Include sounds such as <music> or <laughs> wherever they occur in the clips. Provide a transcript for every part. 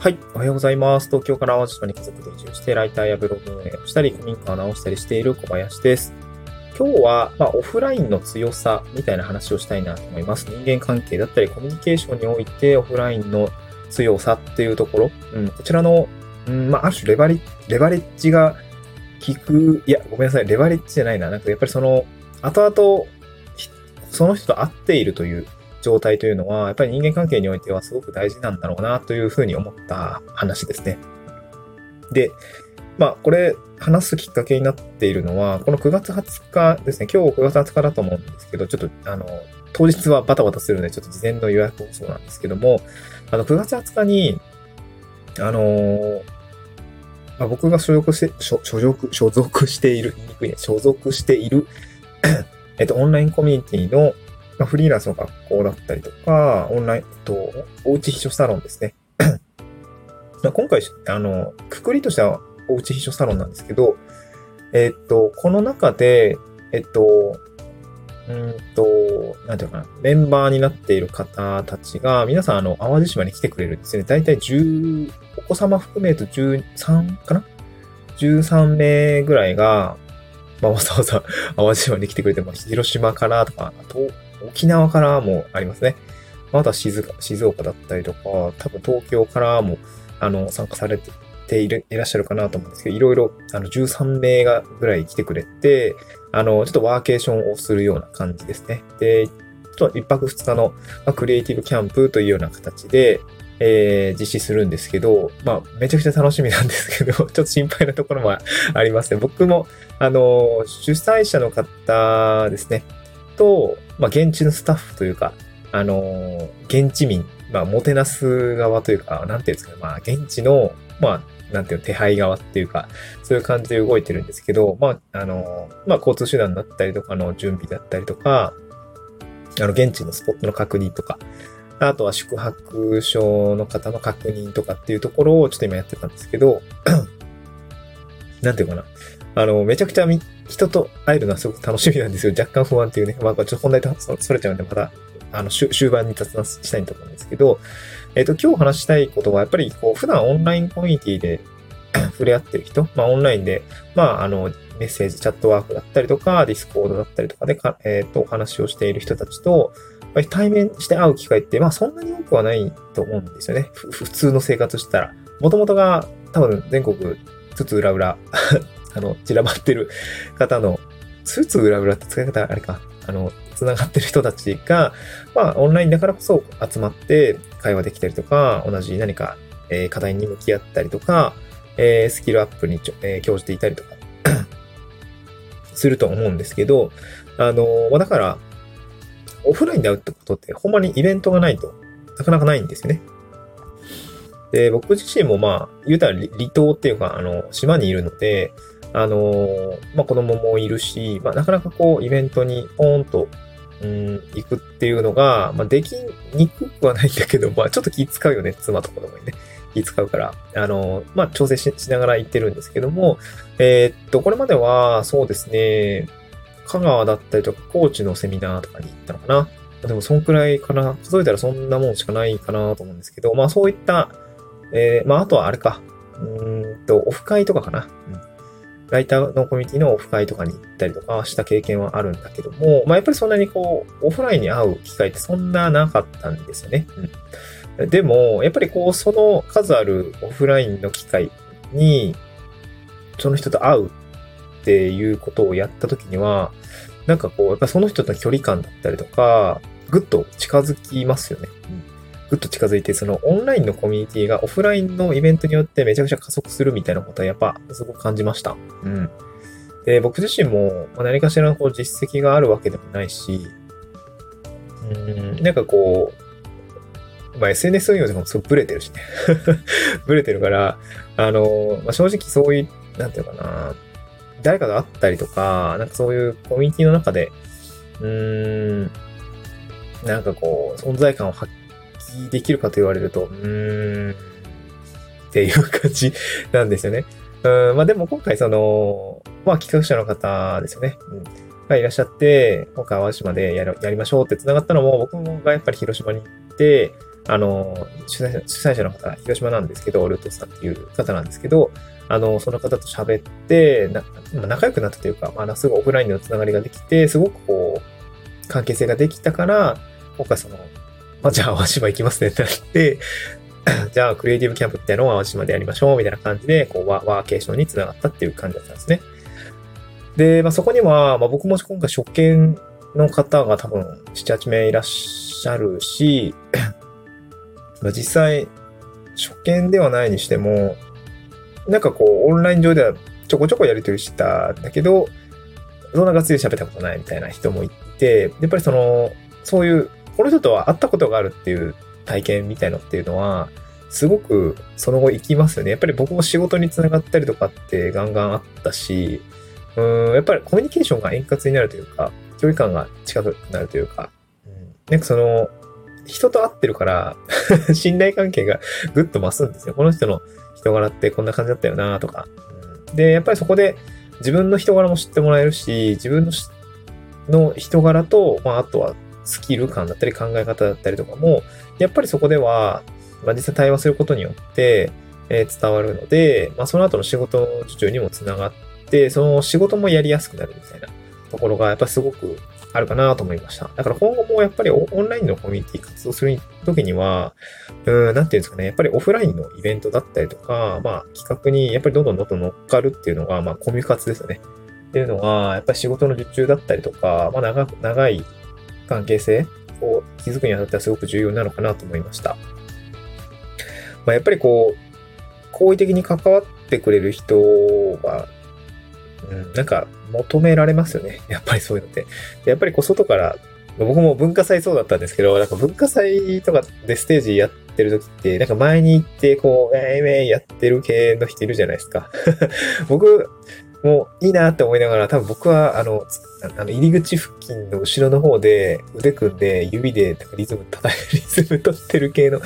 はい。おはようございます。東京から淡路島に家族で移住して、ライターやブログ運営をしたり、古民家を直したりしている小林です。今日は、まあ、オフラインの強さみたいな話をしたいなと思います。人間関係だったり、コミュニケーションにおいて、オフラインの強さっていうところ、うん、こちらの、うん、まあ、ある種レバレレバレッジが効く、いや、ごめんなさい、レバレッジじゃないな。なんかやっぱりその、後々、その人と会っているという状態というのは、やっぱり人間関係においてはすごく大事なんだろうなというふうに思った話ですね。で、まあ、これ、話すきっかけになっているのは、この9月20日ですね、今日9月20日だと思うんですけど、ちょっと、あの、当日はバタバタするので、ちょっと事前の予約もそうなんですけども、あの、9月20日に、あのー、まあ、僕が所属して、所属、所属している、言いにくいね、所属しているえっと、オンラインコミュニティのまあ、フリーランスの学校だったりとか、オンライン、と、おうち秘書サロンですね。<clears throat> 今回、あの、くくりとしてはおうち秘書サロンなんですけど、えっと、この中で、えっと、うんと、なんていうかな、メンバーになっている方たちが、皆さん、あの、淡路島に来てくれるんですね。だいたい10、お子様含めると13かな ?13 名ぐらいが、まあ、わざわざ淡路島に来てくれてます。広島からとか、沖縄からもありますね。また静静岡だったりとか、多分東京からも、あの、参加されているいらっしゃるかなと思うんですけど、いろいろ、あの、13名がぐらい来てくれて、あの、ちょっとワーケーションをするような感じですね。で、ちょっと一泊二日の、まあ、クリエイティブキャンプというような形で、えー、実施するんですけど、まあ、めちゃくちゃ楽しみなんですけど、<laughs> ちょっと心配なところもありますね。僕も、あの、主催者の方ですね、と、まあ、現地のスタッフというか、あのー、現地民、まあ、もてなす側というか、なんていうんですかね、まあ、現地の、まあ、なんていうの、手配側っていうか、そういう感じで動いてるんですけど、まあ、あのー、まあ、交通手段だったりとかの準備だったりとか、あの、現地のスポットの確認とか、あとは宿泊所の方の確認とかっていうところをちょっと今やってたんですけど、<clears throat> なんていうかな。あの、めちゃくちゃ人と会えるのはすごく楽しみなんですよ。若干不安っていうね。まあ、ちょっと本題とそれちゃうんで、また、あの、終盤に雑談したいと思うんですけど、えっ、ー、と、今日話したいことは、やっぱり、こう、普段オンラインコミュニティで <coughs> 触れ合ってる人、まあ、オンラインで、まあ、あの、メッセージ、チャットワークだったりとか、ディスコードだったりとかでか、えっ、ー、と、お話をしている人たちと、やっぱり対面して会う機会って、まあ、そんなに多くはないと思うんですよね。普通の生活したら。もともとが、多分、全国、津々浦々あの、散らばってる方の、津々浦々って使い方あれか、あの、繋がってる人たちが、まあ、オンラインだからこそ集まって会話できたりとか、同じ何か、えー、課題に向き合ったりとか、えー、スキルアップにちょ、えー、興じていたりとか <clears throat> すると思うんですけど、あのー、だから、オフラインで会うってことって、ほんまにイベントがないとなかなかないんですよね。で、僕自身もまあ、言うたら離島っていうか、あの、島にいるので、あのまあ、子供もいるし、まあ、なかなかこう、イベントにポーンと、うん、行くっていうのが、まあ、できにくくはないんだけど、まあ、ちょっと気使うよね、妻と子供にね。気使うから、あのまあ、調整しながら行ってるんですけども、えー、っと、これまでは、そうですね、香川だったりとか、高知のセミナーとかに行ったのかな。でも、そんくらいかな。数えたらそんなもんしかないかなと思うんですけど、まあ、そういった、えー、まあ、あとはあれか。うんと、オフ会とかかな。うんライターのコミュニティのオフ会とかに行ったりとかした経験はあるんだけども、まあやっぱりそんなにこう、オフラインに会う機会ってそんななかったんですよね。うん、でも、やっぱりこう、その数あるオフラインの機会に、その人と会うっていうことをやった時には、なんかこう、やっぱその人との距離感だったりとか、ぐっと近づきますよね。うんぐっと近づいて、そのオンラインのコミュニティがオフラインのイベントによってめちゃくちゃ加速するみたいなことはやっぱすごく感じました。うん。で、僕自身も何かしらのこう実績があるわけでもないし、うん、なんかこう、まあ、SNS 運用とかもすごいブレてるしね。<laughs> ブレてるから、あの、まあ、正直そういう、なんていうかな、誰かが会ったりとか、なんかそういうコミュニティの中で、うーん、なんかこう、存在感を発できるかと言われると、うーん、っていう感じなんですよね。うん、まあでも今回その、まあ企画者の方ですよね。うん。がいらっしゃって、今回淡路島でやるやりましょうって繋がったのも、僕もがやっぱり広島に行って、あの、主催者主催者の方、広島なんですけど、ルートさんっていう方なんですけど、あの、その方と喋って、な仲良くなったというか、まあ、すごいオフラインのつながりができて、すごくこう、関係性ができたから、今回その、まあ、じゃあ淡島行きますねってなって、<clears throat> じゃあクリエイティブキャンプっていうのを淡島でやりましょうみたいな感じで、こうワ、ワーケーションにつながったっていう感じだったんですね。で、まあ、そこには、まあ、僕も今回初見の方が多分7、8名いらっしゃるし、<clears throat> まあ実際、初見ではないにしても、なんかこう、オンライン上ではちょこちょこやりとりしたんだけど、そんながっつり喋ったことないみたいな人もいて、やっぱりその、そういう、この人とは会ったことがあるっていう体験みたいのっていうのは、すごくその後行きますよね。やっぱり僕も仕事につながったりとかってガンガンあったし、うん、やっぱりコミュニケーションが円滑になるというか、距離感が近くなるというか、うん、なんかその、人と会ってるから <laughs> 信頼関係がぐっと増すんですよ。この人の人柄ってこんな感じだったよなとか、うん。で、やっぱりそこで自分の人柄も知ってもらえるし、自分のの人柄と、まあ、あとはスキル感だったり考え方だったりとかも、やっぱりそこでは、まあ、実際対話することによって、えー、伝わるので、まあ、その後の仕事受注にもつながって、その仕事もやりやすくなるみたいなところが、やっぱりすごくあるかなと思いました。だから今後もやっぱりオンラインのコミュニティ活動するときには、うん、なんていうんですかね、やっぱりオフラインのイベントだったりとか、まあ企画にやっぱりどんどんどんどん乗っかるっていうのが、まあコミュ活ですよね。っていうのは、やっぱり仕事の受注だったりとか、まあ長長い関係性を築くにあたってはすごく重要なのかなと思いました。まあ、やっぱりこう、好意的に関わってくれる人は、うん、なんか求められますよね。<laughs> やっぱりそういうのって。やっぱりこう外から、僕も文化祭そうだったんですけど、なんか文化祭とかでステージやってる時って、なんか前に行って、こう、えー、えーやってる系の人いるじゃないですか。<laughs> 僕、もういいなって思いながら、多分僕は、あの、あの入り口付近の後ろの方で腕組んで指でなんかリズム叩いて <laughs> リズム取ってる系の、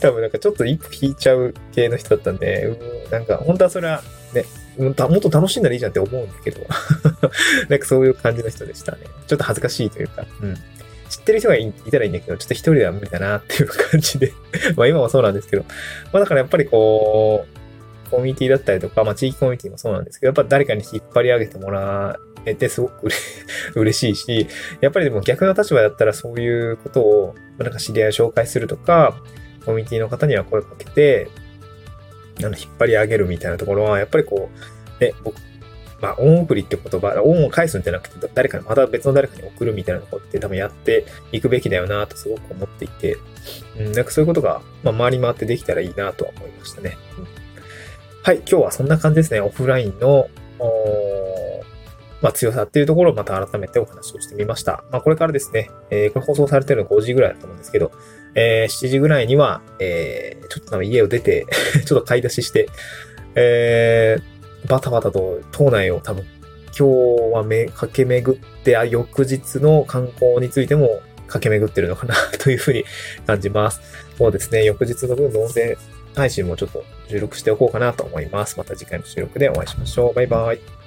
多分なんかちょっと一歩引いちゃう系の人だったんで、うん、なんか本当はそれはね、もっと楽しんだらいいじゃんって思うんだけど、<laughs> なんかそういう感じの人でしたね。ちょっと恥ずかしいというか、うん。知ってる人がいたらいいんだけど、ちょっと一人では無理だなっていう感じで <laughs> まあ今もそうなんですけど、まあだからやっぱりこう、コミュニティだったりとか、まあ地域コミュニティもそうなんですけど、やっぱ誰かに引っ張り上げてもらえてすごく <laughs> 嬉しいし、やっぱりでも逆の立場だったらそういうことを、なんか知り合いを紹介するとか、コミュニティの方には声をかけて、あの、引っ張り上げるみたいなところは、やっぱりこう、ね、僕、まあ、恩送りって言葉、恩を返すんじゃなくて、誰かに、また別の誰かに送るみたいなところって多分やっていくべきだよなとすごく思っていて、うん、なんかそういうことが、まあ、回り回ってできたらいいなとは思いましたね。うんはい、今日はそんな感じですね。オフラインの、まあ、強さっていうところをまた改めてお話をしてみました。まあ、これからですね、えー、これ放送されてるの5時ぐらいだと思うんですけど、えー、7時ぐらいには、えー、ちょっと家を出て <laughs> ちょっと買い出しして、えー、バタバタと島内を多分、今日はめ、駆け巡って、あ、翌日の観光についても駆け巡ってるのかなというふうに感じます。そうですね、翌日の分の音声配信もちょっと収録しておこうかなと思います。また次回の収録でお会いしましょう。バイバイ。